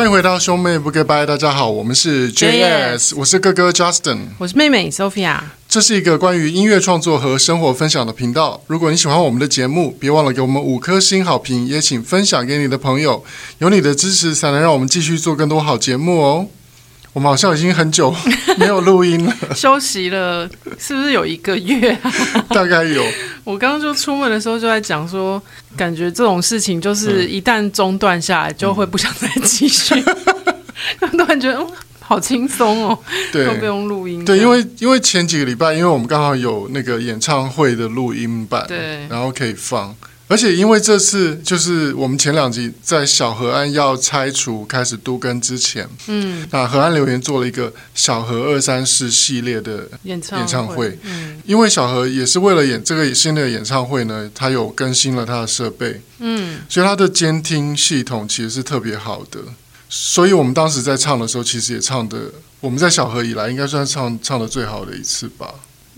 欢迎回到兄妹不 goodbye，大家好，我们是 JS，我是哥哥 Justin，我是妹妹 Sophia。这是一个关于音乐创作和生活分享的频道。如果你喜欢我们的节目，别忘了给我们五颗星好评，也请分享给你的朋友。有你的支持，才能让我们继续做更多好节目哦。我们好像已经很久 没有录音了，休息了，是不是有一个月啊？大概有。我刚刚就出门的时候就在讲说，感觉这种事情就是一旦中断下来，就会不想再继续。突然觉得，嗯，好轻松哦，对，都不用录音。对，因为因为前几个礼拜，因为我们刚好有那个演唱会的录音版，对，然后可以放。而且因为这次就是我们前两集在小河岸要拆除开始都更之前，嗯，那河岸留言做了一个小河二三四系列的演唱会，演唱会，嗯，因为小河也是为了演这个新的演唱会呢，他有更新了他的设备，嗯，所以他的监听系统其实是特别好的，所以我们当时在唱的时候，其实也唱的，我们在小河以来应该算唱唱的最好的一次吧，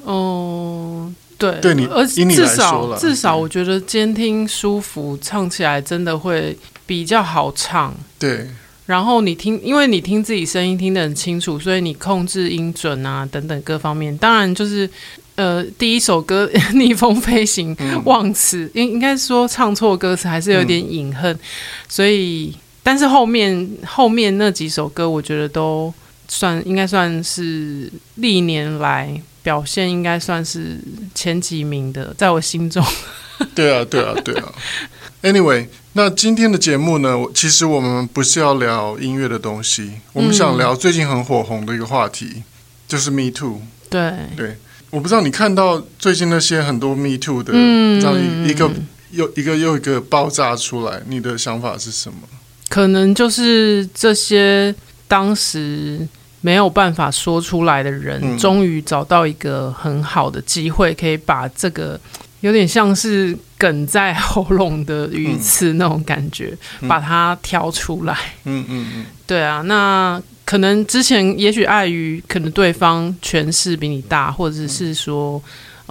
哦。对，对你，而至少至少，我觉得监听舒服，唱起来真的会比较好唱。对，然后你听，因为你听自己声音听得很清楚，所以你控制音准啊等等各方面，当然就是呃，第一首歌《逆风飞行》忘词，应应该说唱错歌词还是有点隐恨，嗯、所以但是后面后面那几首歌，我觉得都算应该算是历年来。表现应该算是前几名的，在我心中。对啊，对啊，对啊。Anyway，那今天的节目呢？其实我们不是要聊音乐的东西，我们想聊最近很火红的一个话题，嗯、就是 Me Too。对对，我不知道你看到最近那些很多 Me Too 的，嗯，这样一个又一个又一个爆炸出来，你的想法是什么？可能就是这些当时。没有办法说出来的人，嗯、终于找到一个很好的机会，可以把这个有点像是梗在喉咙的鱼刺那种感觉，嗯、把它挑出来。嗯嗯嗯，对啊，那可能之前也许碍于可能对方权势比你大，或者是说。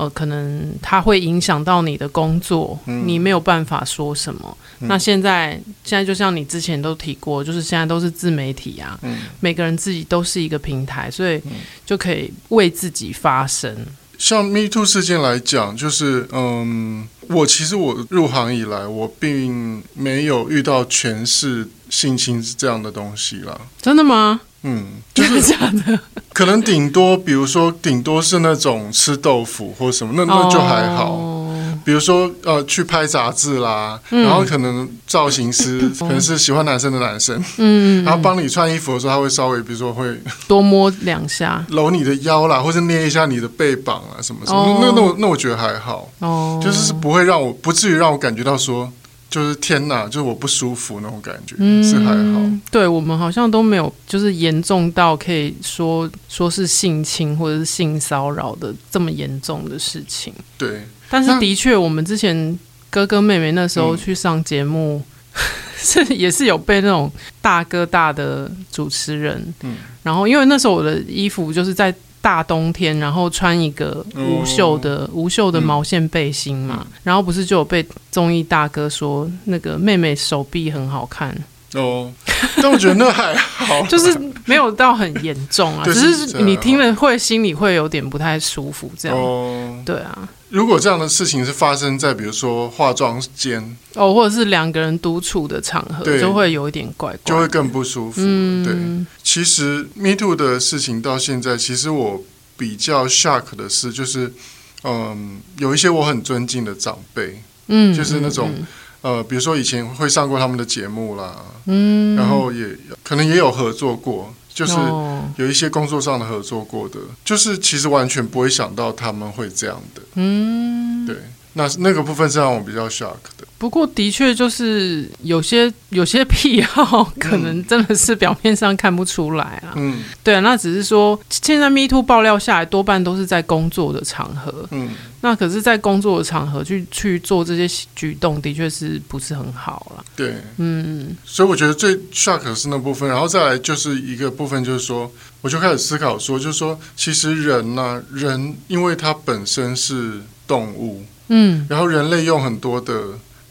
呃，可能它会影响到你的工作，嗯、你没有办法说什么。嗯、那现在，现在就像你之前都提过，就是现在都是自媒体啊，嗯、每个人自己都是一个平台，所以就可以为自己发声。像 Me Too 事件来讲，就是嗯，我其实我入行以来，我并没有遇到全是性侵这样的东西啦。真的吗？嗯，就是假的。可能顶多，比如说，顶多是那种吃豆腐或什么，那那就还好。Oh. 比如说，呃，去拍杂志啦，嗯、然后可能造型师可能是喜欢男生的男生，嗯，然后帮你穿衣服的时候，他会稍微，比如说会多摸两下，搂你的腰啦，或者捏一下你的背膀啊，什么什么。Oh. 那那我那我觉得还好，哦，oh. 就是不会让我不至于让我感觉到说。就是天哪，就是我不舒服那种感觉，嗯、是还好。对，我们好像都没有，就是严重到可以说说是性侵或者是性骚扰的这么严重的事情。对，但是的确，我们之前哥哥妹妹那时候去上节目，是、嗯、也是有被那种大哥大的主持人，嗯，然后因为那时候我的衣服就是在。大冬天，然后穿一个无袖的、哦、无袖的毛线背心嘛，嗯、然后不是就有被综艺大哥说那个妹妹手臂很好看。哦，但我觉得那还好，就是没有到很严重啊，只是你听了会心里会有点不太舒服这样，哦、对啊。如果这样的事情是发生在比如说化妆间哦，或者是两个人独处的场合，对就会有一点怪怪，就会更不舒服。嗯、对，其实 Me Too 的事情到现在，其实我比较 shock 的是，就是嗯，有一些我很尊敬的长辈，嗯，就是那种、嗯嗯、呃，比如说以前会上过他们的节目啦，嗯，然后也可能也有合作过。就是有一些工作上的合作过的，就是其实完全不会想到他们会这样的。嗯，对，那那个部分是让我比较 shock 的。不过的确就是有些有些癖好，可能真的是表面上看不出来啊。嗯，对啊，那只是说现在 Me Too 爆料下来，多半都是在工作的场合。嗯。那可是，在工作的场合去去做这些举动，的确是不是很好了？对，嗯，所以我觉得最 shock 的是那部分，然后再来就是一个部分，就是说，我就开始思考说，就是说，其实人呢、啊，人因为他本身是动物，嗯，然后人类用很多的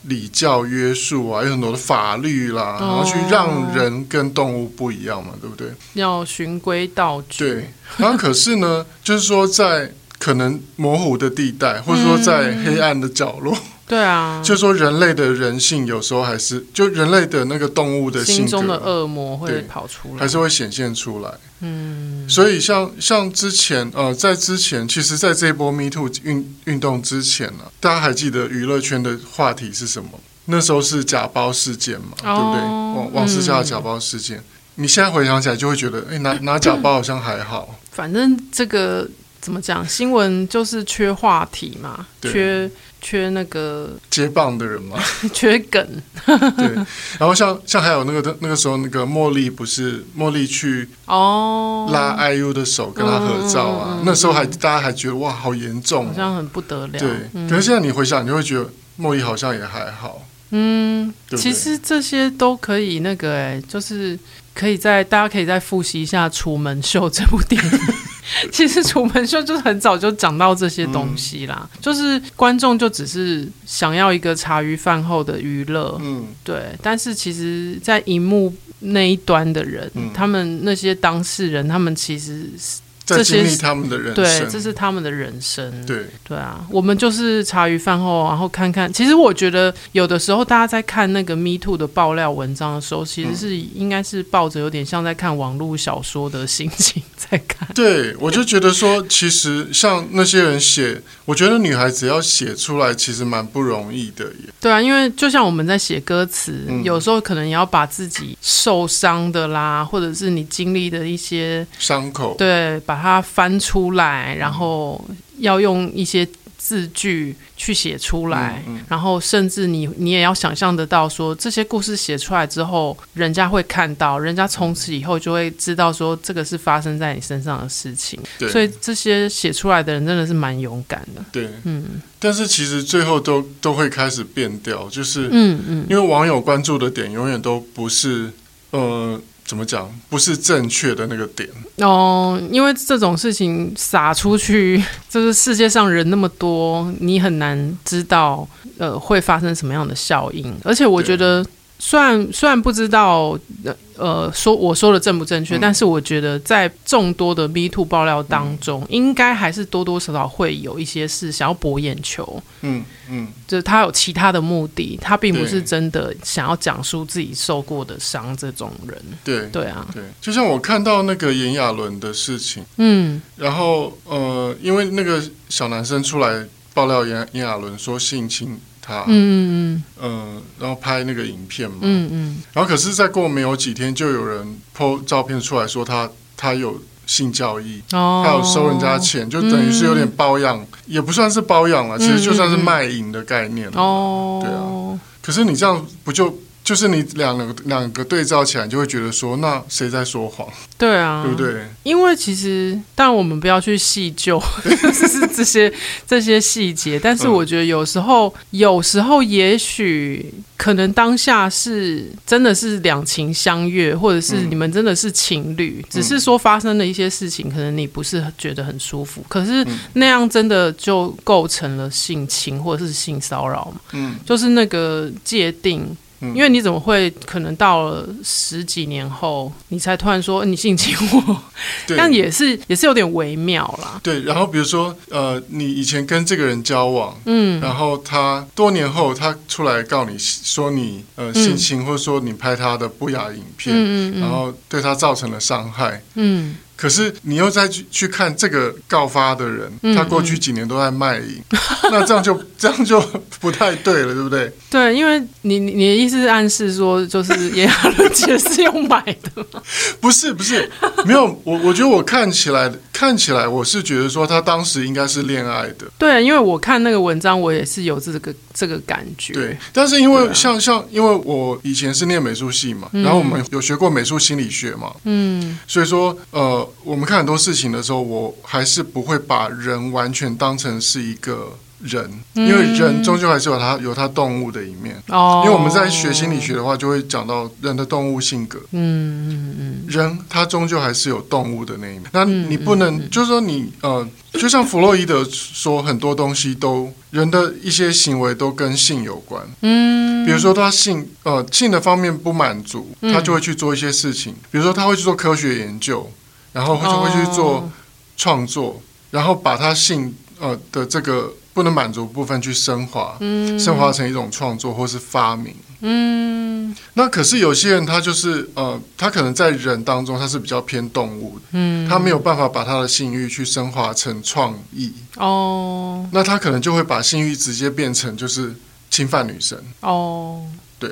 礼教约束啊，有很多的法律啦，然后去让人跟动物不一样嘛，对不对？要循规蹈矩。对，然后可是呢，就是说在可能模糊的地带，或者说在黑暗的角落。嗯对啊，就说人类的人性有时候还是，就人类的那个动物的性格，心中的恶魔会跑出来，还是会显现出来。嗯，所以像像之前呃，在之前，其实，在这一波 Me Too 运运动之前呢、啊，大家还记得娱乐圈的话题是什么？那时候是假包事件嘛，哦、对不对？王王思佳的假包事件、嗯，你现在回想起来就会觉得，哎，拿拿 假包好像还好。反正这个怎么讲，新闻就是缺话题嘛，缺。缺那个接棒的人吗？缺梗。对，然后像像还有那个那个时候那个茉莉不是茉莉去哦拉 IU 的手跟他合照啊，那时候还大家还觉得哇好严重、啊，好像很不得了。对，嗯、可是现在你回想，你就会觉得茉莉好像也还好。嗯，对对，其实这些都可以那个哎、欸，就是可以在大家可以再复习一下《楚门秀》这部电影。其实《楚门秀》就是很早就讲到这些东西啦，嗯、就是观众就只是想要一个茶余饭后的娱乐，嗯，对。但是其实，在荧幕那一端的人，嗯、他们那些当事人，他们其实。在经历他们的人生，对，这是他们的人生，对对啊，我们就是茶余饭后，然后看看。其实我觉得有的时候大家在看那个 Me Too 的爆料文章的时候，其实是应该是抱着有点像在看网络小说的心情在看。对，我就觉得说，其实像那些人写，我觉得女孩子要写出来，其实蛮不容易的耶。对啊，因为就像我们在写歌词，嗯，有时候可能也要把自己受伤的啦，或者是你经历的一些伤口，对，把。它翻出来，然后要用一些字句去写出来，嗯嗯，然后甚至你你也要想象得到说，这些故事写出来之后，人家会看到，人家从此以后就会知道说，这个是发生在你身上的事情。所以这些写出来的人真的是蛮勇敢的。对，嗯。但是其实最后都都会开始变掉，就是嗯嗯，因为网友关注的点永远都不是呃。怎么讲？不是正确的那个点哦，因为这种事情撒出去，就是世界上人那么多，你很难知道呃会发生什么样的效应。而且我觉得，虽然虽然不知道呃说我说的正不正确，嗯，但是我觉得在众多的 Me Too 爆料当中，嗯，应该还是多多少少会有一些是想要博眼球。嗯。嗯，就是他有其他的目的，他并不是真的想要讲述自己受过的伤。这种人，对对啊，对，就像我看到那个炎亚纶的事情，嗯，然后呃，因为那个小男生出来爆料炎炎亚纶说性侵他，嗯嗯嗯，呃，然后拍那个影片嘛，嗯嗯，然后可是再过没有几天，就有人 po 照片出来说他他有。性交易，哦、他有收人家钱，就等于是有点包养，嗯，也不算是包养了，其实就算是卖淫的概念哦，对啊，可是你这样不就？就是你两个两个对照起来，就会觉得说，那谁在说谎？对啊，对不对？因为其实，但我们不要去细究是 这些这些细节。但是我觉得有时候，嗯、有时候也许可能当下是真的是两情相悦，或者是你们真的是情侣，嗯、只是说发生了一些事情，可能你不是觉得很舒服。可是那样真的就构成了性侵或者是性骚扰嘛？嗯，就是那个界定。因为你怎么会可能到了十几年后，你才突然说你性侵我？但也是也是有点微妙啦。对，然后比如说呃，你以前跟这个人交往，嗯，然后他多年后他出来告你说你呃性侵，嗯，或者说你拍他的不雅影片，嗯嗯，然后对他造成了伤害，嗯。可是你又再去去看这个告发的人，他过去几年都在卖淫，那这样就这样就 不太对了，对不对？对，因为你你的意思是暗示说，就是炎亚纶姐是用买的吗？不是不是，没有我我觉得我看起来看起来我是觉得说他当时应该是恋爱的。对，因为我看那个文章，我也是有这个这个感觉。对，但是因为像像因为我以前是念美术系嘛，嗯，然后我们有学过美术心理学嘛，嗯，所以说呃。我们看很多事情的时候，我还是不会把人完全当成是一个人，因为人终究还是有他有他动物的一面。哦，因为我们在学心理学的话，就会讲到人的动物性格。嗯嗯嗯，人他终究还是有动物的那一面。那你不能，就是说你呃，就像弗洛伊德说，很多东西都人的一些行为都跟性有关。嗯，比如说他性呃性的方面不满足，他就会去做一些事情。比如说他会去做科学研究，然后就会去做创作，然后把他性呃的这个。不能满足部分去升华，嗯，升华成一种创作或是发明，嗯。那可是有些人他就是呃，他可能在人当中他是比较偏动物的，嗯，他没有办法把他的性欲去升华成创意，哦。那他可能就会把性欲直接变成就是侵犯女生，哦。对，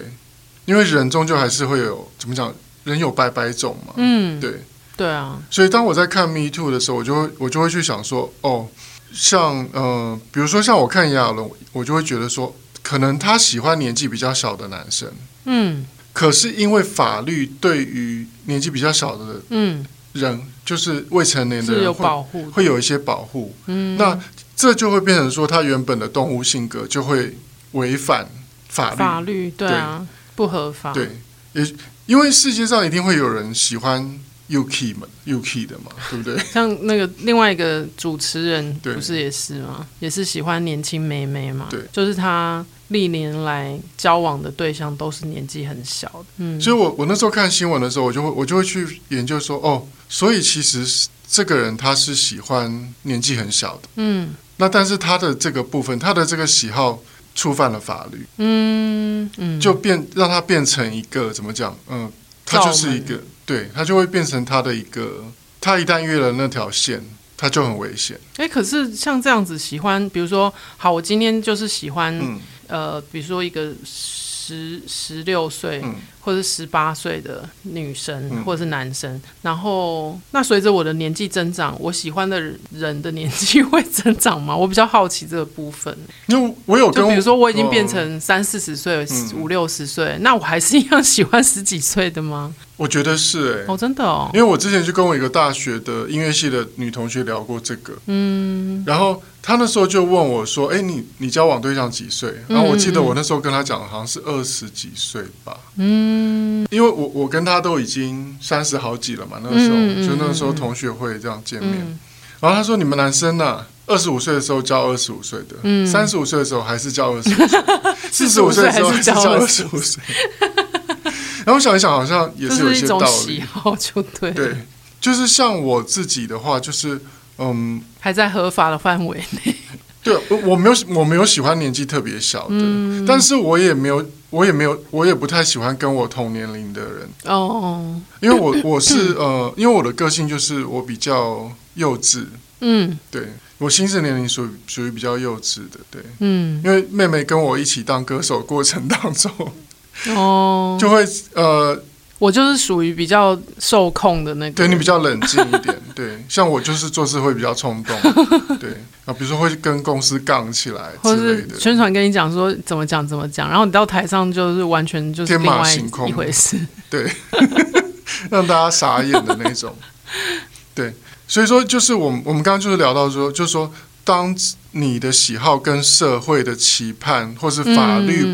因为人终究还是会有怎么讲，人有百百种嘛，嗯，对，对啊。所以当我在看 Me Too 的时候，我就会我就会去想说，哦。像呃，比如说像我看炎亚纶，我就会觉得说，可能他喜欢年纪比较小的男生，嗯，可是因为法律对于年纪比较小的嗯。人，就是未成年的人会有保护，会有一些保护，嗯，那这就会变成说，他原本的动物性格就会违反法律，法律对啊，对。不合法，对，也因为世界上一定会有人喜欢。UK 嘛，UK 的嘛，对不对？像那个另外一个主持人，不是也是吗？也是喜欢年轻妹妹嘛。对，就是他历年来交往的对象都是年纪很小的。嗯，所以我我那时候看新闻的时候，我就会我就会去研究说，哦，所以其实这个人他是喜欢年纪很小的。嗯，那但是他的这个部分，他的这个喜好触犯了法律。嗯嗯，就变让他变成一个怎么讲？嗯，他就是一个。对，他就会变成他的一个，他一旦越了那条线，他就很危险。哎，可是像这样子喜欢，比如说，好，我今天就是喜欢，嗯、呃，比如说一个。十十六岁或者十八岁的女生，嗯、或者是男生，然后那随着我的年纪增长，我喜欢的人的年纪会增长吗？我比较好奇这个部分。因为我有跟，就比如说我已经变成三四十岁、五六十岁，那我还是一样喜欢十几岁的吗？我觉得是哎、欸，哦，真的哦，因为我之前就跟我一个大学的音乐系的女同学聊过这个，嗯，然后。她那时候就问我说：“哎，你你交往对象几岁？”然后我记得我那时候跟她讲，好像是二十几岁吧。嗯，因为我我跟他都已经三十好几了嘛，那个时候就那个时候同学会这样见面。然后他说：“你们男生呢？二十五岁的时候交二十五岁的，三十五岁的时候还是交二十五岁，四十五岁的时候还是交二十五岁。” 然后我想一想，好像也是有一些道理。喜好就对，对，就是像我自己的话，就是。嗯，还在合法的范围内。对，我我没有我没有喜欢年纪特别小的，嗯、但是我也没有我也没有我也不太喜欢跟我同年龄的人。哦，因为我我是呃，因为我的个性就是我比较幼稚，嗯，对，我心智年龄属于属于比较幼稚的，对，嗯，因为妹妹跟我一起当歌手过程当中，哦，就会呃。我就是属于比较受控的那个，对，你比较冷静一点，对，像我就是做事会比较冲动，对。啊，比如说会跟公司杠起来之类的，或是宣传跟你讲说怎么讲怎么讲，然后你到台上就是完全就是天马行空。一回事，对，让大家傻眼的那种，对，所以说就是我们我们刚刚就是聊到说，就是说当你的喜好跟社会的期盼或是法律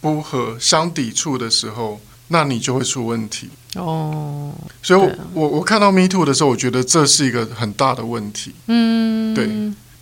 不合相抵触的时候。那你就会出问题哦，所以我，我、啊、我我看到 Me Too 的时候，我觉得这是一个很大的问题。嗯，对。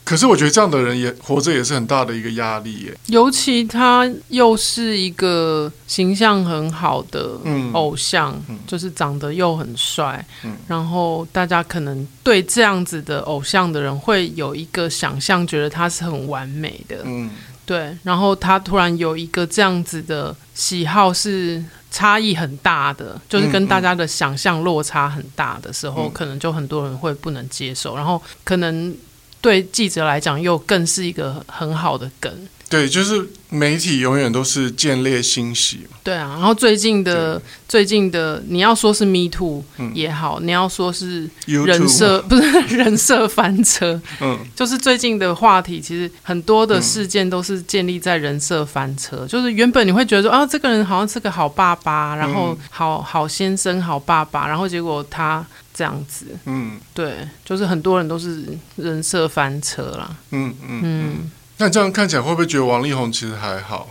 可是我觉得这样的人也活着也是很大的一个压力耶。尤其他又是一个形象很好的偶像，嗯、就是长得又很帅，嗯、然后大家可能对这样子的偶像的人会有一个想象，觉得他是很完美的。嗯，对。然后他突然有一个这样子的喜好是。差异很大的，就是跟大家的想象落差很大的时候，嗯嗯、可能就很多人会不能接受，然后可能对记者来讲又更是一个很好的梗。对，就是媒体永远都是见猎心喜。对啊，然后最近的最近的，你要说是 Me Too 也好，嗯、你要说是人设 不是人设翻车，嗯，就是最近的话题，其实很多的事件都是建立在人设翻车。嗯、就是原本你会觉得说啊，这个人好像是个好爸爸，然后好好先生、好爸爸，然后结果他这样子，嗯，对，就是很多人都是人设翻车啦。嗯嗯嗯。嗯那你这样看起来会不会觉得王力宏其实还好？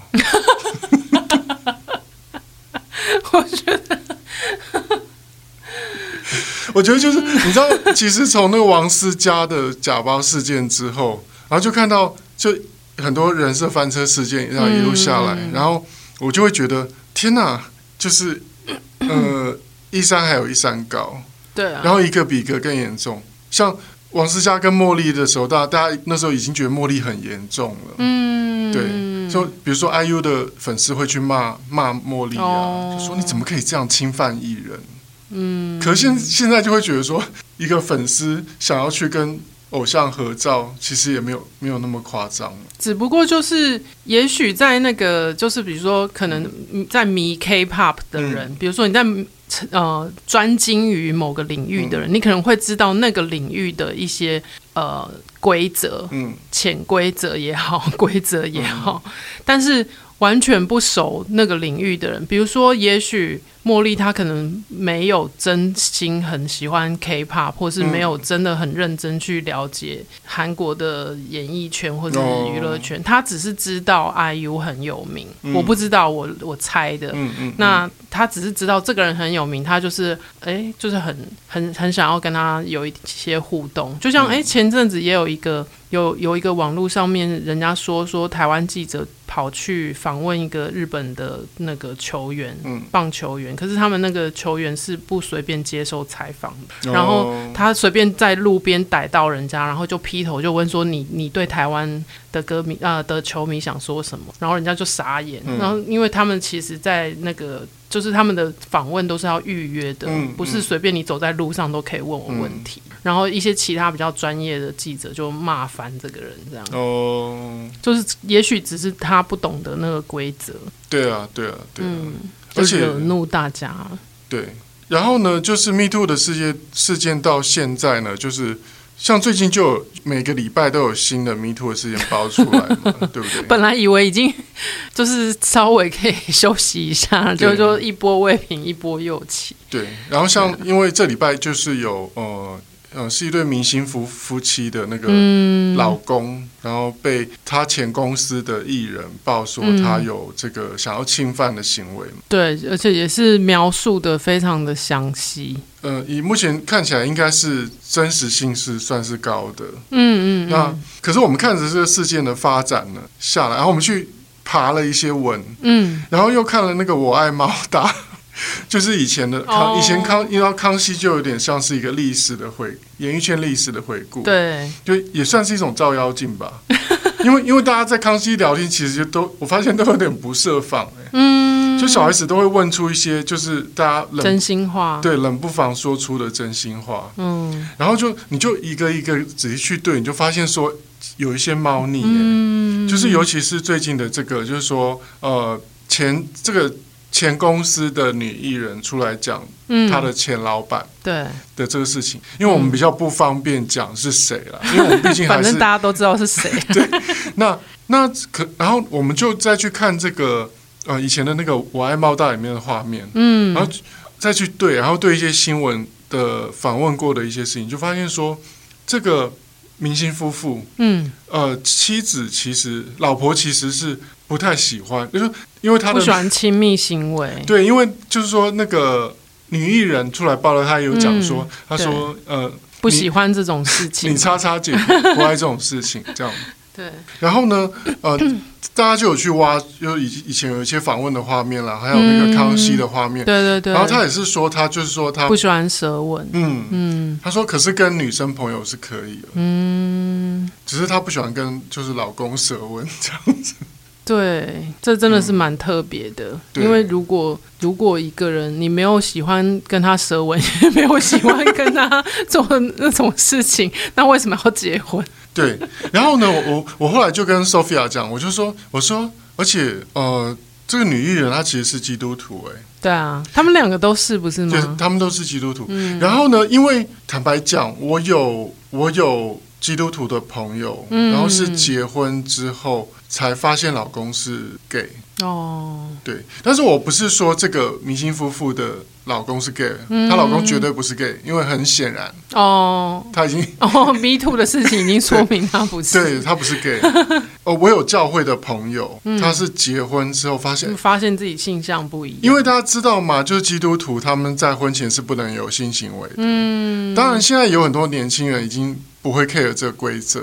我觉得，我觉得就是你知道，其实从那个王思佳的假包事件之后，然后就看到就很多人设翻车事件，然后一路下来，然后我就会觉得天哪，就是呃 一山还有一山高，对啊，然后一个比一个更严重，像。王思佳跟茉莉的时候，大家大家那时候已经觉得茉莉很严重了。嗯，对，就比如说 IU 的粉丝会去骂骂茉莉啊，哦、就说你怎么可以这样侵犯艺人？嗯，可是现现在就会觉得说，一个粉丝想要去跟偶像合照，其实也没有没有那么夸张。只不过就是，也许在那个，就是比如说，可能在迷 K-pop 的人，嗯、比如说你在。呃，专精于某个领域的人，嗯、你可能会知道那个领域的一些呃规则，嗯，潜规则也好，规则也好，嗯、但是完全不熟那个领域的人，比如说，也许。茉莉她可能没有真心很喜欢 K-pop，或是没有真的很认真去了解韩国的演艺圈或者是娱乐圈，她只是知道 IU 很有名。我不知道，我我猜的。嗯嗯那她只是知道这个人很有名，她就是哎，就是很很很想要跟他有一些互动。就像哎，前阵子也有一个有有一个网络上面人家说说台湾记者跑去访问一个日本的那个球员，棒球员。可是他们那个球员是不随便接受采访的，然后他随便在路边逮到人家，然后就劈头就问说：“你你对台湾的歌迷啊、呃、的球迷想说什么？”然后人家就傻眼，嗯、然后因为他们其实，在那个就是他们的访问都是要预约的，嗯、不是随便你走在路上都可以问我问题。嗯、然后一些其他比较专业的记者就骂翻这个人，这样哦，就是也许只是他不懂得那个规则。对啊，对啊，对啊。嗯而且惹怒大家，对，然后呢，就是 Me Too 的事件事件到现在呢，就是像最近就有每个礼拜都有新的 Me Too 的事件爆出来嘛，对不对？本来以为已经就是稍微可以休息一下，就就说一波未平一波又起。对，然后像因为这礼拜就是有呃。呃，是一对明星夫夫妻的那个老公，嗯、然后被他前公司的艺人报说他有这个想要侵犯的行为。对，而且也是描述的非常的详细。呃，以目前看起来，应该是真实性是算是高的。嗯嗯。那可是我们看着这个事件的发展呢下来，然后我们去爬了一些文，嗯，然后又看了那个《我爱猫大》。就是以前的康，oh. 以前康，因为康熙就有点像是一个历史的回，演艺圈历史的回顾，对，就也算是一种照妖镜吧。因为因为大家在康熙聊天，其实就都我发现都有点不设防，哎，嗯，就小孩子都会问出一些就是大家冷真心话，对，冷不防说出的真心话，嗯，然后就你就一个一个仔细去对，你就发现说有一些猫腻，嗯，就是尤其是最近的这个，就是说呃前这个。前公司的女艺人出来讲，她的前老板对的这个事情，因为我们比较不方便讲是谁了，因为我们 毕竟还是反正大家都知道是谁。对，那那可然后我们就再去看这个呃以前的那个《我爱猫大》里面的画面，嗯，然后再去对，然后对一些新闻的访问过的一些事情，就发现说这个明星夫妇，嗯，呃，妻子其实老婆其实是。不太喜欢，就是因为他不喜欢亲密行为。对，因为就是说那个女艺人出来爆料，她也有讲说，她、嗯、说呃不喜欢这种事情，你 叉叉姐不爱这种事情，这样。对。然后呢，呃，大家就有去挖，就以以前有一些访问的画面啦，还有那个康熙的画面。嗯、对对对。然后他也是说，他就是说他不喜欢舌吻。嗯嗯。他说，可是跟女生朋友是可以的。嗯。只是他不喜欢跟就是老公舌吻这样子。对，这真的是蛮特别的。嗯、因为如果如果一个人你没有喜欢跟他舌吻，也 没有喜欢跟他做那种事情，那为什么要结婚？对。然后呢，我我后来就跟 Sophia 讲，我就说，我说，而且呃，这个女艺人她其实是基督徒，哎，对啊，他们两个都是不是吗？对，他们都是基督徒。嗯、然后呢，因为坦白讲，我有我有基督徒的朋友，嗯、然后是结婚之后。才发现老公是 gay，哦，对，但是我不是说这个明星夫妇的老公是 gay，嗯，她老公绝对不是 gay，因为很显然哦，他已经哦，me too 的事情已经说明他不是，对，他不是 gay。哦，我有教会的朋友，嗯，他是结婚之后发现发现自己性向不一样，因为大家知道嘛，就是基督徒他们在婚前是不能有性行为的，嗯，当然现在有很多年轻人已经。不会 care 这个规则，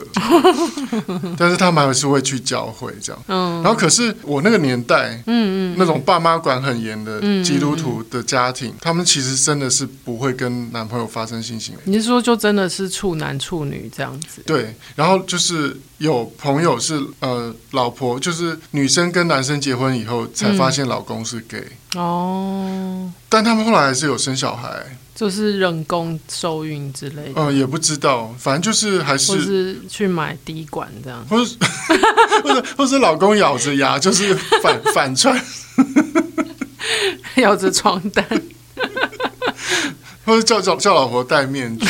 但是他们还是会去教会这样。嗯，然后可是我那个年代，嗯嗯，那种爸妈管很严的基督徒的家庭，嗯嗯，他们其实真的是不会跟男朋友发生性行为。你是说就真的是处男处女这样子？对，然后就是有朋友是呃，老婆就是女生跟男生结婚以后才发现老公是 gay。嗯。哦，但他们后来还是有生小孩。就是人工受孕之类的，嗯，也不知道，反正就是还是，或是去买滴管这样，或是 或者或是老公咬着牙，就是反 反串，咬着床单，或者叫叫叫老婆戴面具。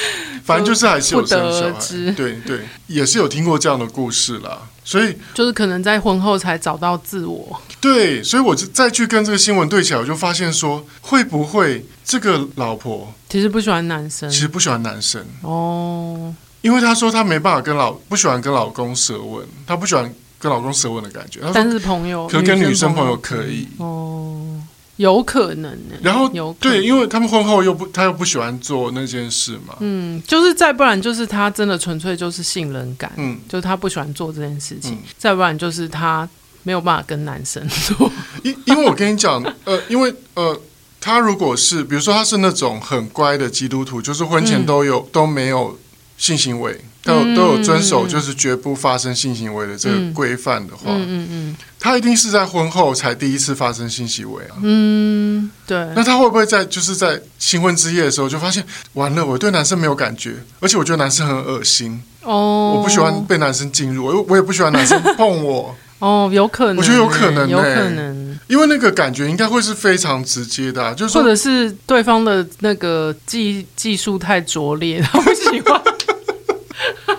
反正就是还是有生小孩，对对，也是有听过这样的故事啦。所以就是可能在婚后才找到自我。对，所以我就再去跟这个新闻对起来，我就发现说，会不会这个老婆其实不喜欢男生？其实不喜欢男生哦，因为她说她没办法跟老不喜欢跟老公舌吻，她不喜欢跟老公舌吻的感觉。但是朋友，可跟女生朋友可以哦。有可能呢，然后有对，因为他们婚后又不，他又不喜欢做那件事嘛。嗯，就是再不然就是他真的纯粹就是信任感，嗯，就是他不喜欢做这件事情。嗯、再不然就是他没有办法跟男生做。因因为我跟你讲，呃，因为呃，他如果是比如说他是那种很乖的基督徒，就是婚前都有、嗯、都没有性行为。都有都有遵守，就是绝不发生性行为的这个规范的话，嗯嗯嗯，他一定是在婚后才第一次发生性行为啊，嗯，对。那他会不会在就是在新婚之夜的时候就发现，完了，我对男生没有感觉，而且我觉得男生很恶心。哦，我不喜欢被男生进入，我我也不喜欢男生碰我，哦，有可能，我觉得有可能，有可能，因为那个感觉应该会是非常直接的，就是或者是对方的那个技技术太拙劣，他不喜欢。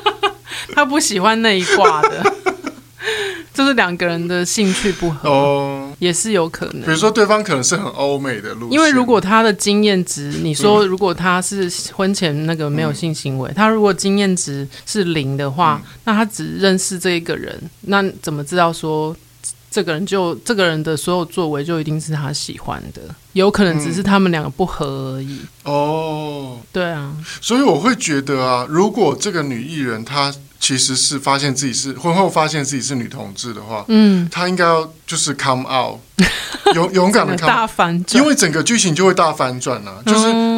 他不喜欢那一挂的，就是两个人的兴趣不合哦，也是有可能。比如说，对方可能是很欧美的路线，因为如果他的经验值，你说如果他是婚前那个没有性行为，嗯、他如果经验值是零的话，嗯、那他只认识这一个人，那怎么知道说这个人就这个人的所有作为就一定是他喜欢的？有可能只是他们两个不合而已。嗯、哦，对啊，所以我会觉得啊，如果这个女艺人她。其实是发现自己是婚后发现自己是女同志的话，嗯，她应该要就是 come out，勇勇敢的 come 大反转，因为整个剧情就会大反转了，就是、嗯、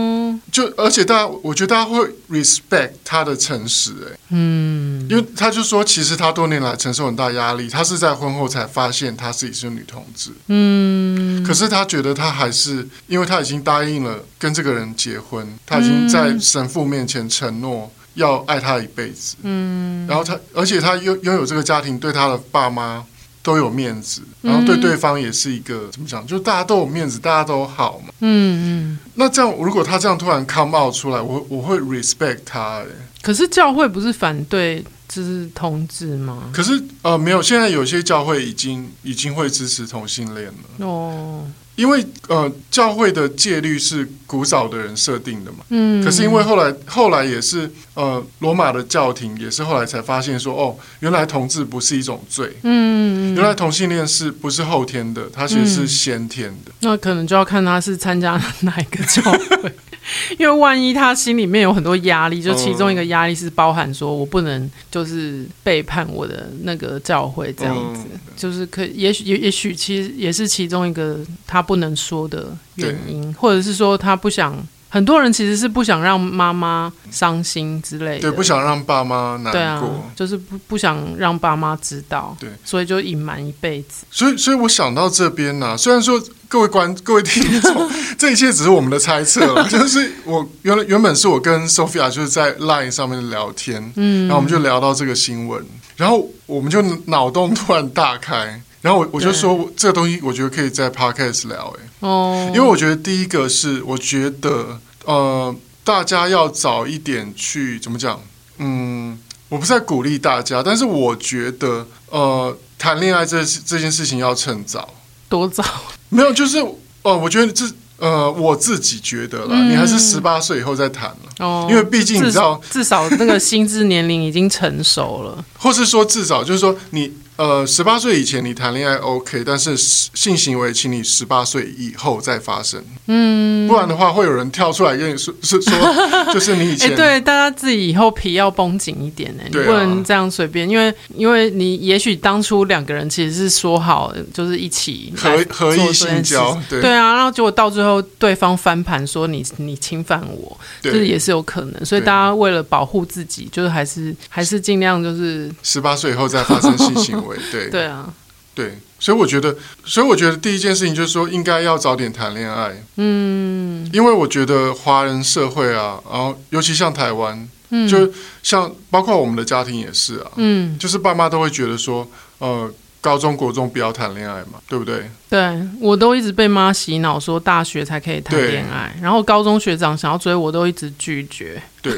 就而且大家，我觉得大家会 respect 他的诚实，哎，嗯，因为他就说，其实他多年来承受很大压力，他是在婚后才发现他自己是女同志，嗯，可是他觉得他还是，因为他已经答应了跟这个人结婚，他已经在神父面前承诺。要爱他一辈子，嗯，然后他，而且他拥拥有这个家庭，对他的爸妈都有面子，然后对对方也是一个怎么讲，就大家都有面子，大家都好嘛，嗯嗯。那这样，如果他这样突然 come out 出来，我我会 respect 他哎。可是教会不是反对就是同志吗？可是呃，没有，现在有些教会已经已经会支持同性恋了哦。因为呃，教会的戒律是古早的人设定的嘛，嗯，可是因为后来后来也是呃，罗马的教廷也是后来才发现说，哦，原来同志不是一种罪，嗯，原来同性恋是不是后天的，它其实是先天的。嗯，那可能就要看他是参加哪一个教会。因为万一他心里面有很多压力，就其中一个压力是包含说，我不能就是背叛我的那个教会这样子，嗯、就是可也许也也许其实也是其中一个他不能说的原因，或者是说他不想。很多人其实是不想让妈妈伤心之类的，对，不想让爸妈难过，对啊，就是不不想让爸妈知道，对，所以就隐瞒一辈子。所以，所以我想到这边呢、啊，虽然说各位观 各位听众，这一切只是我们的猜测了，就是我原来原本是我跟 Sophia 就是在 Line 上面聊天，嗯，然后我们就聊到这个新闻，然后我们就脑洞突然大开。然后我我就说对这个东西，我觉得可以在 Podcast 聊哎，哦，因为我觉得第一个是，我觉得呃，大家要早一点去怎么讲，嗯，我不是在鼓励大家，但是我觉得呃。谈恋爱这这件事情要趁早，多早？没有，就是哦，我觉得这。呃，我自己觉得啦，嗯、你还是十八岁以后再谈了，哦，因为毕竟你知道，至少那个心智年龄已经成熟了，或是说至少就是说你。呃，十八岁以前你谈恋爱 OK，但是性行为请你十八岁以后再发生。嗯，不然的话会有人跳出来跟你说，是说 就是你以前。对，大家自己以后皮要绷紧一点呢，你不能这样随便，因为因为你也许当初两个人其实是说好，就是一起合合意性交，对对啊，然后结果到最后对方翻盘说你你侵犯我，这、就是、也是有可能，所以大家为了保护自己，就是还是还是尽量就是十八岁以后再发生性行为。对对啊，对，所以我觉得，所以我觉得第一件事情就是说，应该要早点谈恋爱。嗯，因为我觉得华人社会啊，然后尤其像台湾，嗯，就像包括我们的家庭也是啊，嗯，就是爸妈都会觉得说，呃，高中国中不要谈恋爱嘛，对不对？对，我都一直被妈洗脑说大学才可以谈恋爱，然后高中学长想要追我都一直拒绝。对，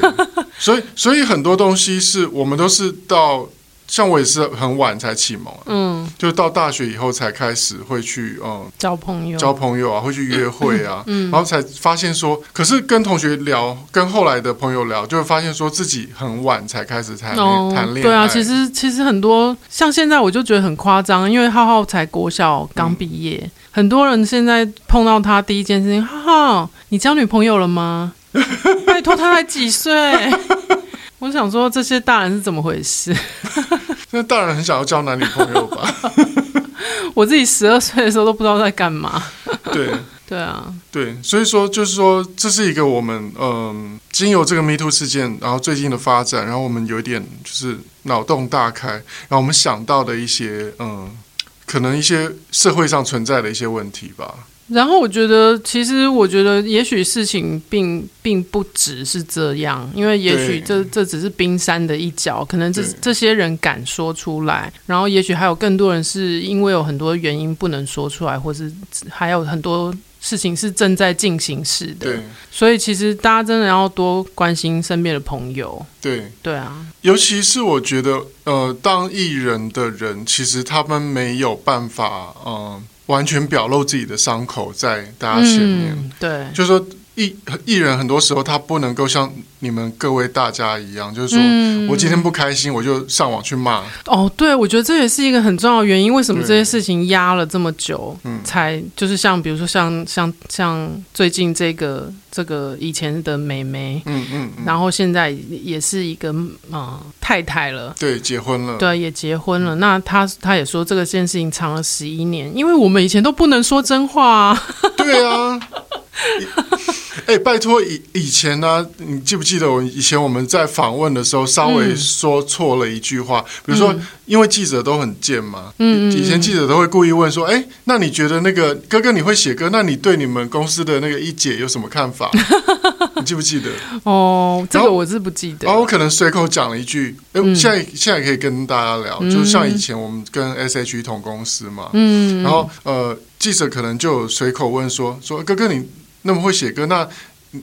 所以所以很多东西是我们都是到。像我也是很晚才启蒙，嗯，就到大学以后才开始会去，嗯，交朋友，交朋友啊，会去约会啊，嗯，然后才发现说，可是跟同学聊，跟后来的朋友聊，就会发现说自己很晚才开始谈恋谈恋爱。对啊，其实其实很多像现在我就觉得很夸张，因为浩浩才国小刚毕业，嗯，很多人现在碰到他第一件事情，浩浩，你交女朋友了吗？拜托，他才几岁？我想说，这些大人是怎么回事？那当然很想要交男女朋友吧？我自己十二岁的时候都不知道在干嘛。对 对啊，对，所以说就是说，这是一个我们嗯，经由这个 Me Too 事件，然后最近的发展，然后我们有一点就是脑洞大开，然后我们想到的一些嗯，可能一些社会上存在的一些问题吧。然后我觉得，其实我觉得，也许事情并并不只是这样，因为也许这这只是冰山的一角，可能这这些人敢说出来，然后也许还有更多人是因为有很多原因不能说出来，或是还有很多事情是正在进行式的。对，所以其实大家真的要多关心身边的朋友。对，对啊，尤其是我觉得，呃，当艺人的人，其实他们没有办法，嗯、呃。完全表露自己的伤口在大家前面，嗯、对，就是说艺艺人很多时候他不能够像你们各位大家一样，就是说、嗯、我今天不开心，我就上网去骂。哦，对，我觉得这也是一个很重要的原因，为什么这些事情压了这么久，才就是像比如说像像像最近这个这个以前的美眉，嗯嗯，然后现在也是一个嗯、呃、太太了，对，结婚了，对，也结婚了。嗯、那他他也说这个件事情藏了十一年，因为我们以前都不能说真话啊。对啊。哎、欸，拜托以以前呢、啊，你记不记得我以前我们在访问的时候，稍微说错了一句话，嗯、比如说，因为记者都很贱嘛，嗯，以前记者都会故意问说，哎、欸，那你觉得那个哥哥你会写歌，那你对你们公司的那个一姐有什么看法？你记不记得？哦，这个我是不记得。然后我可能随口讲了一句，哎、欸，现在现在可以跟大家聊，嗯、就是像以前我们跟 S.H.E 同公司嘛，嗯，然后呃，记者可能就随口问说，说哥哥你。那么会写歌，那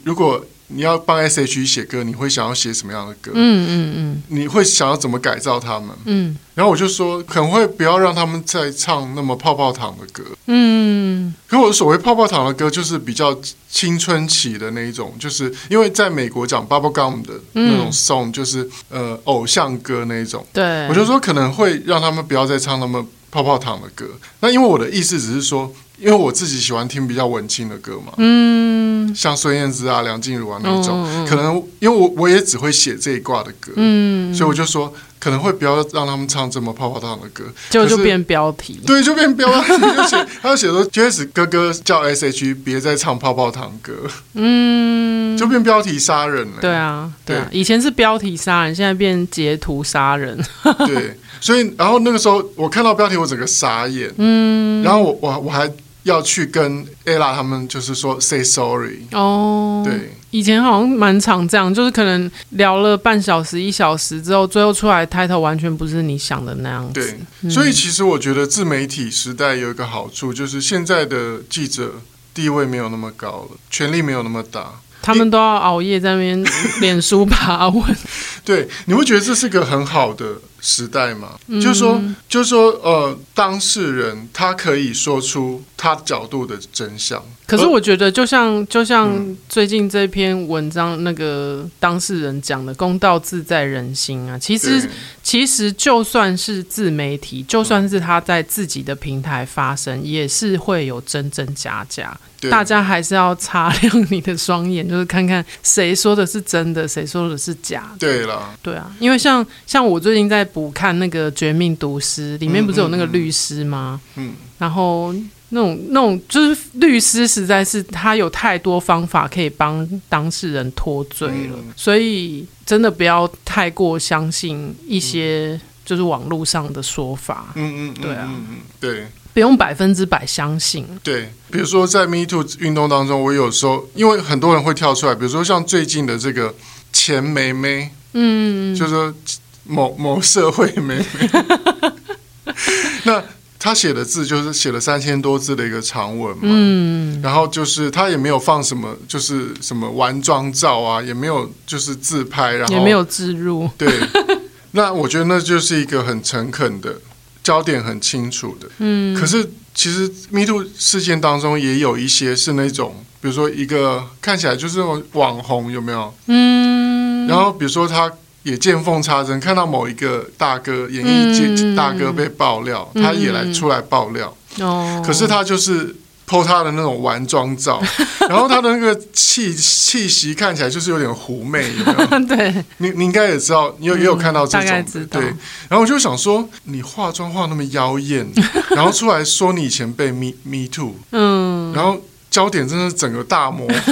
如果你要帮 S.H.E 写歌，你会想要写什么样的歌？嗯嗯嗯，你会想要怎么改造他们？嗯，然后我就说，可能会不要让他们再唱那么泡泡糖的歌。嗯，可我所谓泡泡糖的歌，就是比较青春期的那一种，就是因为在美国讲 bubblegum 的那种 song，就是呃偶像歌那一种。对，我就说可能会让他们不要再唱那么泡泡糖的歌。那因为我的意思只是说。因为我自己喜欢听比较文青的歌嘛，嗯，像孙燕姿啊、梁静茹啊那种，嗯、可能因为我我也只会写这一挂的歌，嗯，所以我就说可能会不要让他们唱这么泡泡糖的歌，就就变标题，对，就变标题，就写 他就写说 J.S. 哥哥叫 S.H.E 别再唱泡泡糖歌，嗯，就变标题杀人了，对啊，对啊，以前是标题杀人，现在变截图杀人，对，所以然后那个时候我看到标题我整个傻眼，嗯，然后我我我还。要去跟 Ella 他们，就是说 say sorry 哦。对，以前好像蛮常这样，就是可能聊了半小时、一小时之后，最后出来 title 完全不是你想的那样子。对，嗯、所以其实我觉得自媒体时代有一个好处，就是现在的记者地位没有那么高了，权力没有那么大，他们都要熬夜在那边脸书爬文。对，你会觉得这是个很好的。时代嘛，嗯、就是说，就是说，呃，当事人他可以说出他角度的真相。可是我觉得，就像就像最近这篇文章那个当事人讲的“公道自在人心”啊，其实其实就算是自媒体，就算是他在自己的平台发声，也是会有真真假假。大家还是要擦亮你的双眼，就是看看谁说的是真的，谁说的是假的。对了，对啊，因为像像我最近在补看那个《绝命毒师》，里面不是有那个律师吗？嗯，然后那种那种就是律师，实在是他有太多方法可以帮当事人脱罪了，嗯、所以真的不要太过相信一些就是网络上的说法。嗯嗯，对啊，嗯嗯，对。不用百分之百相信。对，比如说在 Me Too 运动当中，我有时候因为很多人会跳出来，比如说像最近的这个钱梅梅，嗯，就是说某某社会妹妹，那他写的字就是写了三千多字的一个长文嘛，嗯，然后就是他也没有放什么，就是什么完妆照啊，也没有就是自拍，然后也没有自入，对，那我觉得那就是一个很诚恳的。焦点很清楚的，嗯，可是其实 Me Too 事件当中也有一些是那种，比如说一个看起来就是那种网红，有没有？嗯，然后比如说他也见缝插针，看到某一个大哥，演艺界大哥被爆料，嗯，他也来出来爆料，哦，可是他就是。偷他的那种玩妆照，然后他的那个气气息看起来就是有点狐媚，有没有？对，你你应该也知道，你有也有看到这种，嗯、对。然后我就想说，你化妆化那么妖艳，然后出来说你以前被 me me too，嗯，然后焦点真的整个大模糊，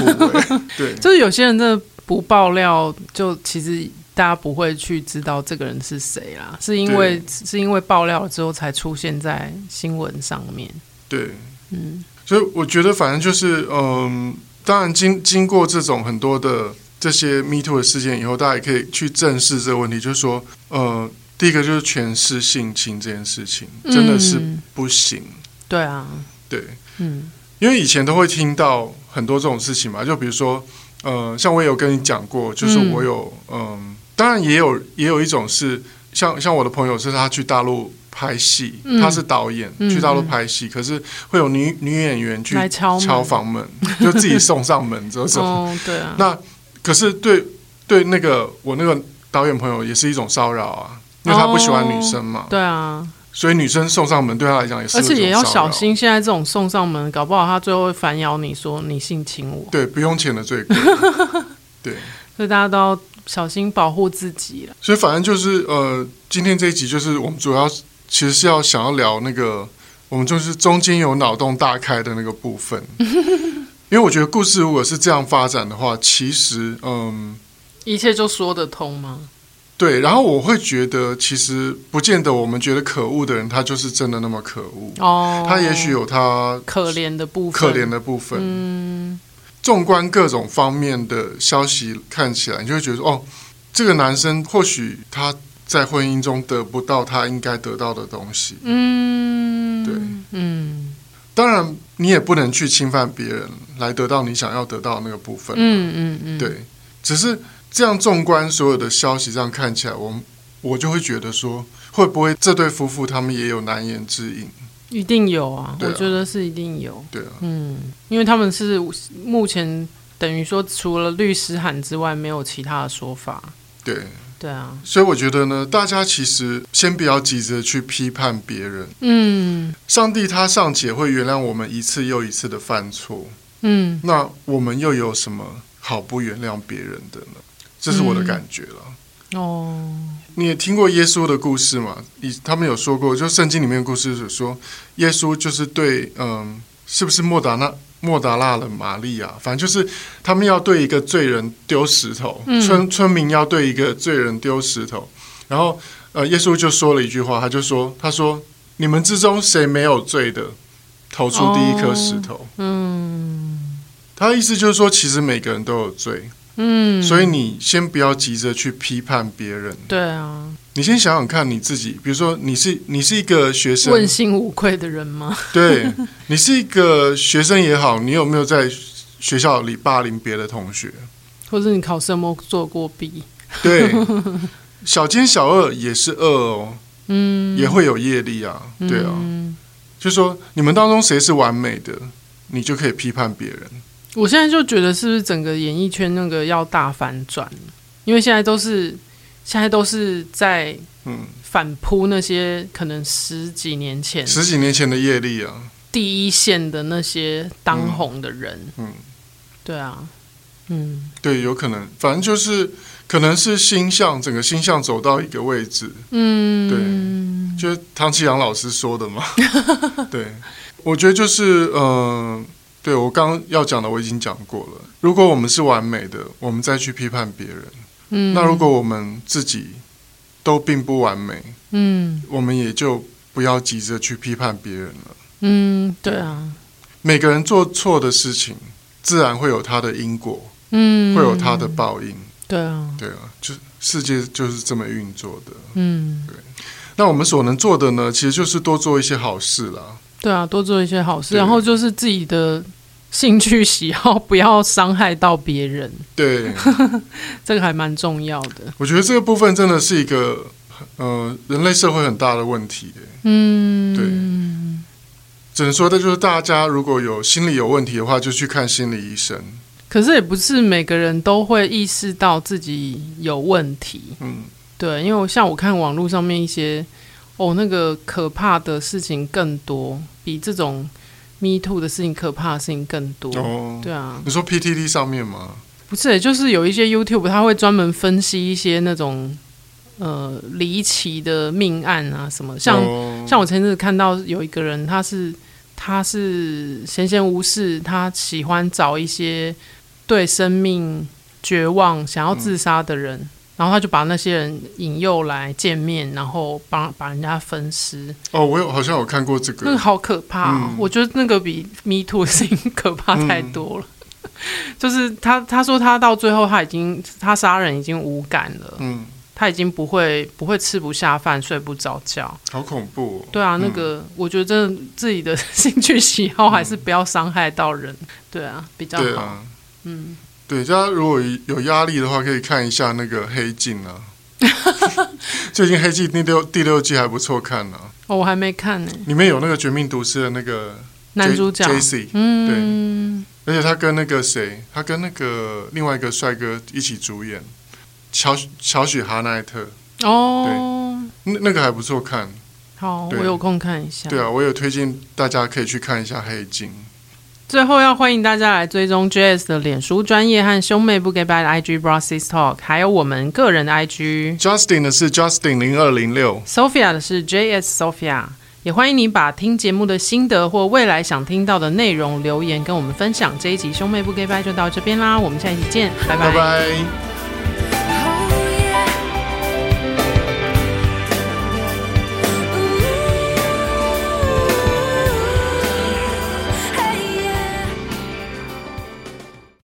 对，就是有些人真的不爆料，就其实大家不会去知道这个人是谁啦，是因为是因为爆料了之后才出现在新闻上面，对，嗯。所以我觉得，反正就是，嗯，当然经经过这种很多的这些 Me Too 的事件以后，大家也可以去正视这个问题，就是说，呃，第一个就是诠释性侵这件事情真的是不行。嗯、对啊，对，嗯，因为以前都会听到很多这种事情嘛，就比如说，呃，像我也有跟你讲过，就是我有，嗯、呃，当然也有也有一种是像像我的朋友是他去大陆。拍戏，他是导演，嗯、去大陆拍戏，嗯、可是会有女女演员去敲房门，门 就自己送上门这种。哦，对啊。那可是对对那个我那个导演朋友也是一种骚扰啊，因为他不喜欢女生嘛。哦、对啊。所以女生送上门对他来讲也是。而且也要小心，现在这种送上门，搞不好他最后会反咬你说你性侵我。对，不用钱的最贵。对。所以大家都要小心保护自己了。所以反正就是呃，今天这一集就是我们主要。其实是要想要聊那个，我们就是中间有脑洞大开的那个部分，因为我觉得故事如果是这样发展的话，其实嗯，一切就说得通吗？对，然后我会觉得，其实不见得我们觉得可恶的人，他就是真的那么可恶哦，他也许有他可怜的部分，可怜的部分。嗯，纵观各种方面的消息看起来，你就会觉得说哦，这个男生或许他。在婚姻中得不到他应该得到的东西，嗯，对，嗯，当然你也不能去侵犯别人来得到你想要得到的那个部分，嗯嗯嗯，对，只是这样纵观所有的消息，这样看起来，我我就会觉得说，会不会这对夫妇他们也有难言之隐？一定有啊，啊我觉得是一定有，对啊，嗯，因为他们是目前等于说除了律师函之外，没有其他的说法，对。对啊，所以我觉得呢，大家其实先不要急着去批判别人。嗯，上帝他尚且会原谅我们一次又一次的犯错。嗯，那我们又有什么好不原谅别人的呢？这是我的感觉了。嗯、哦，你也听过耶稣的故事吗？他们有说过，就圣经里面的故事是说，耶稣就是对，嗯，是不是莫达纳？莫达拉的玛利亚，反正就是他们要对一个罪人丢石头，嗯、村村民要对一个罪人丢石头，然后呃，耶稣就说了一句话，他就说：“他说你们之中谁没有罪的，投出第一颗石头。哦”嗯，他的意思就是说，其实每个人都有罪。嗯，所以你先不要急着去批判别人。对啊，你先想想看你自己，比如说你是你是一个学生，问心无愧的人吗？对，你是一个学生也好，你有没有在学校里霸凌别的同学？或者你考试有没有作过弊？对，小奸小恶也是恶哦，嗯，也会有业力啊，对啊，嗯、就是说你们当中谁是完美的，你就可以批判别人。我现在就觉得是不是整个演艺圈那个要大反转？因为现在都是现在都是在嗯。反扑那些可能十几年前十几年前的业力啊，第一线的那些当红的人，嗯，嗯。对啊，嗯，对，有可能，反正就是可能是星象，整个星象走到一个位置，嗯，对，就是唐奇阳老师说的嘛，对，我觉得就是嗯。呃对，我刚刚要讲的我已经讲过了。如果我们是完美的，我们再去批判别人，嗯，那如果我们自己都并不完美，嗯，我们也就不要急着去批判别人了。嗯，对啊，每个人做错的事情，自然会有他的因果，嗯，会有他的报应。对啊，对啊，就世界就是这么运作的。嗯，对。那我们所能做的呢，其实就是多做一些好事啦。对啊，多做一些好事，然后就是自己的兴趣喜好，不要伤害到别人。对，这个还蛮重要的。我觉得这个部分真的是一个呃人类社会很大的问题。嗯，对，只能说的就是大家如果有心理有问题的话，就去看心理医生。可是也不是每个人都会意识到自己有问题。嗯，对，因为像我看网络上面一些。哦，那个可怕的事情更多，比这种 Me Too 的事情可怕的事情更多。哦，对啊，你说 PTT 上面吗？不是，就是有一些 YouTube，他会专门分析一些那种呃离奇的命案啊什么。像、哦、像我前阵子看到有一个人，他是他是闲闲无事，他喜欢找一些对生命绝望、想要自杀的人。嗯然后他就把那些人引诱来见面，然后帮把人家分尸。哦，我有好像有看过这个，那个好可怕，哦。嗯、我觉得那个比 Me Too 的事情可怕太多了。嗯、就是他他说他到最后他已经他杀人已经无感了，嗯，他已经不会不会吃不下饭睡不着觉，好恐怖，哦。对啊，那个、嗯、我觉得真的自己的兴趣喜好还是不要伤害到人。嗯、对啊，比较好。啊、嗯。对，大家如果有压力的话，可以看一下那个《黑镜》啊。最近《黑镜》第六第六季还不错看呢、啊。哦，我还没看呢。里面有那个《绝命毒师》的那个男主角 Jesse，嗯，对，而且他跟那个谁，他跟那个另外一个帅哥一起主演，乔乔许哈奈特。哦，对，那那个还不错看。好，我有空看一下。对啊，我有推荐大家可以去看一下《黑镜》。最后要欢迎大家来追踪 JS 的脸书专业和兄妹不给拜的 IG Bro Sis Talk，还有我们个人的 IG。Justin 的是 Justin 零二零六，Sophia 的是 JS Sophia。也欢迎你把听节目的心得或未来想听到的内容留言跟我们分享。这一集兄妹不给拜就到这边啦，我们下一集见，拜拜。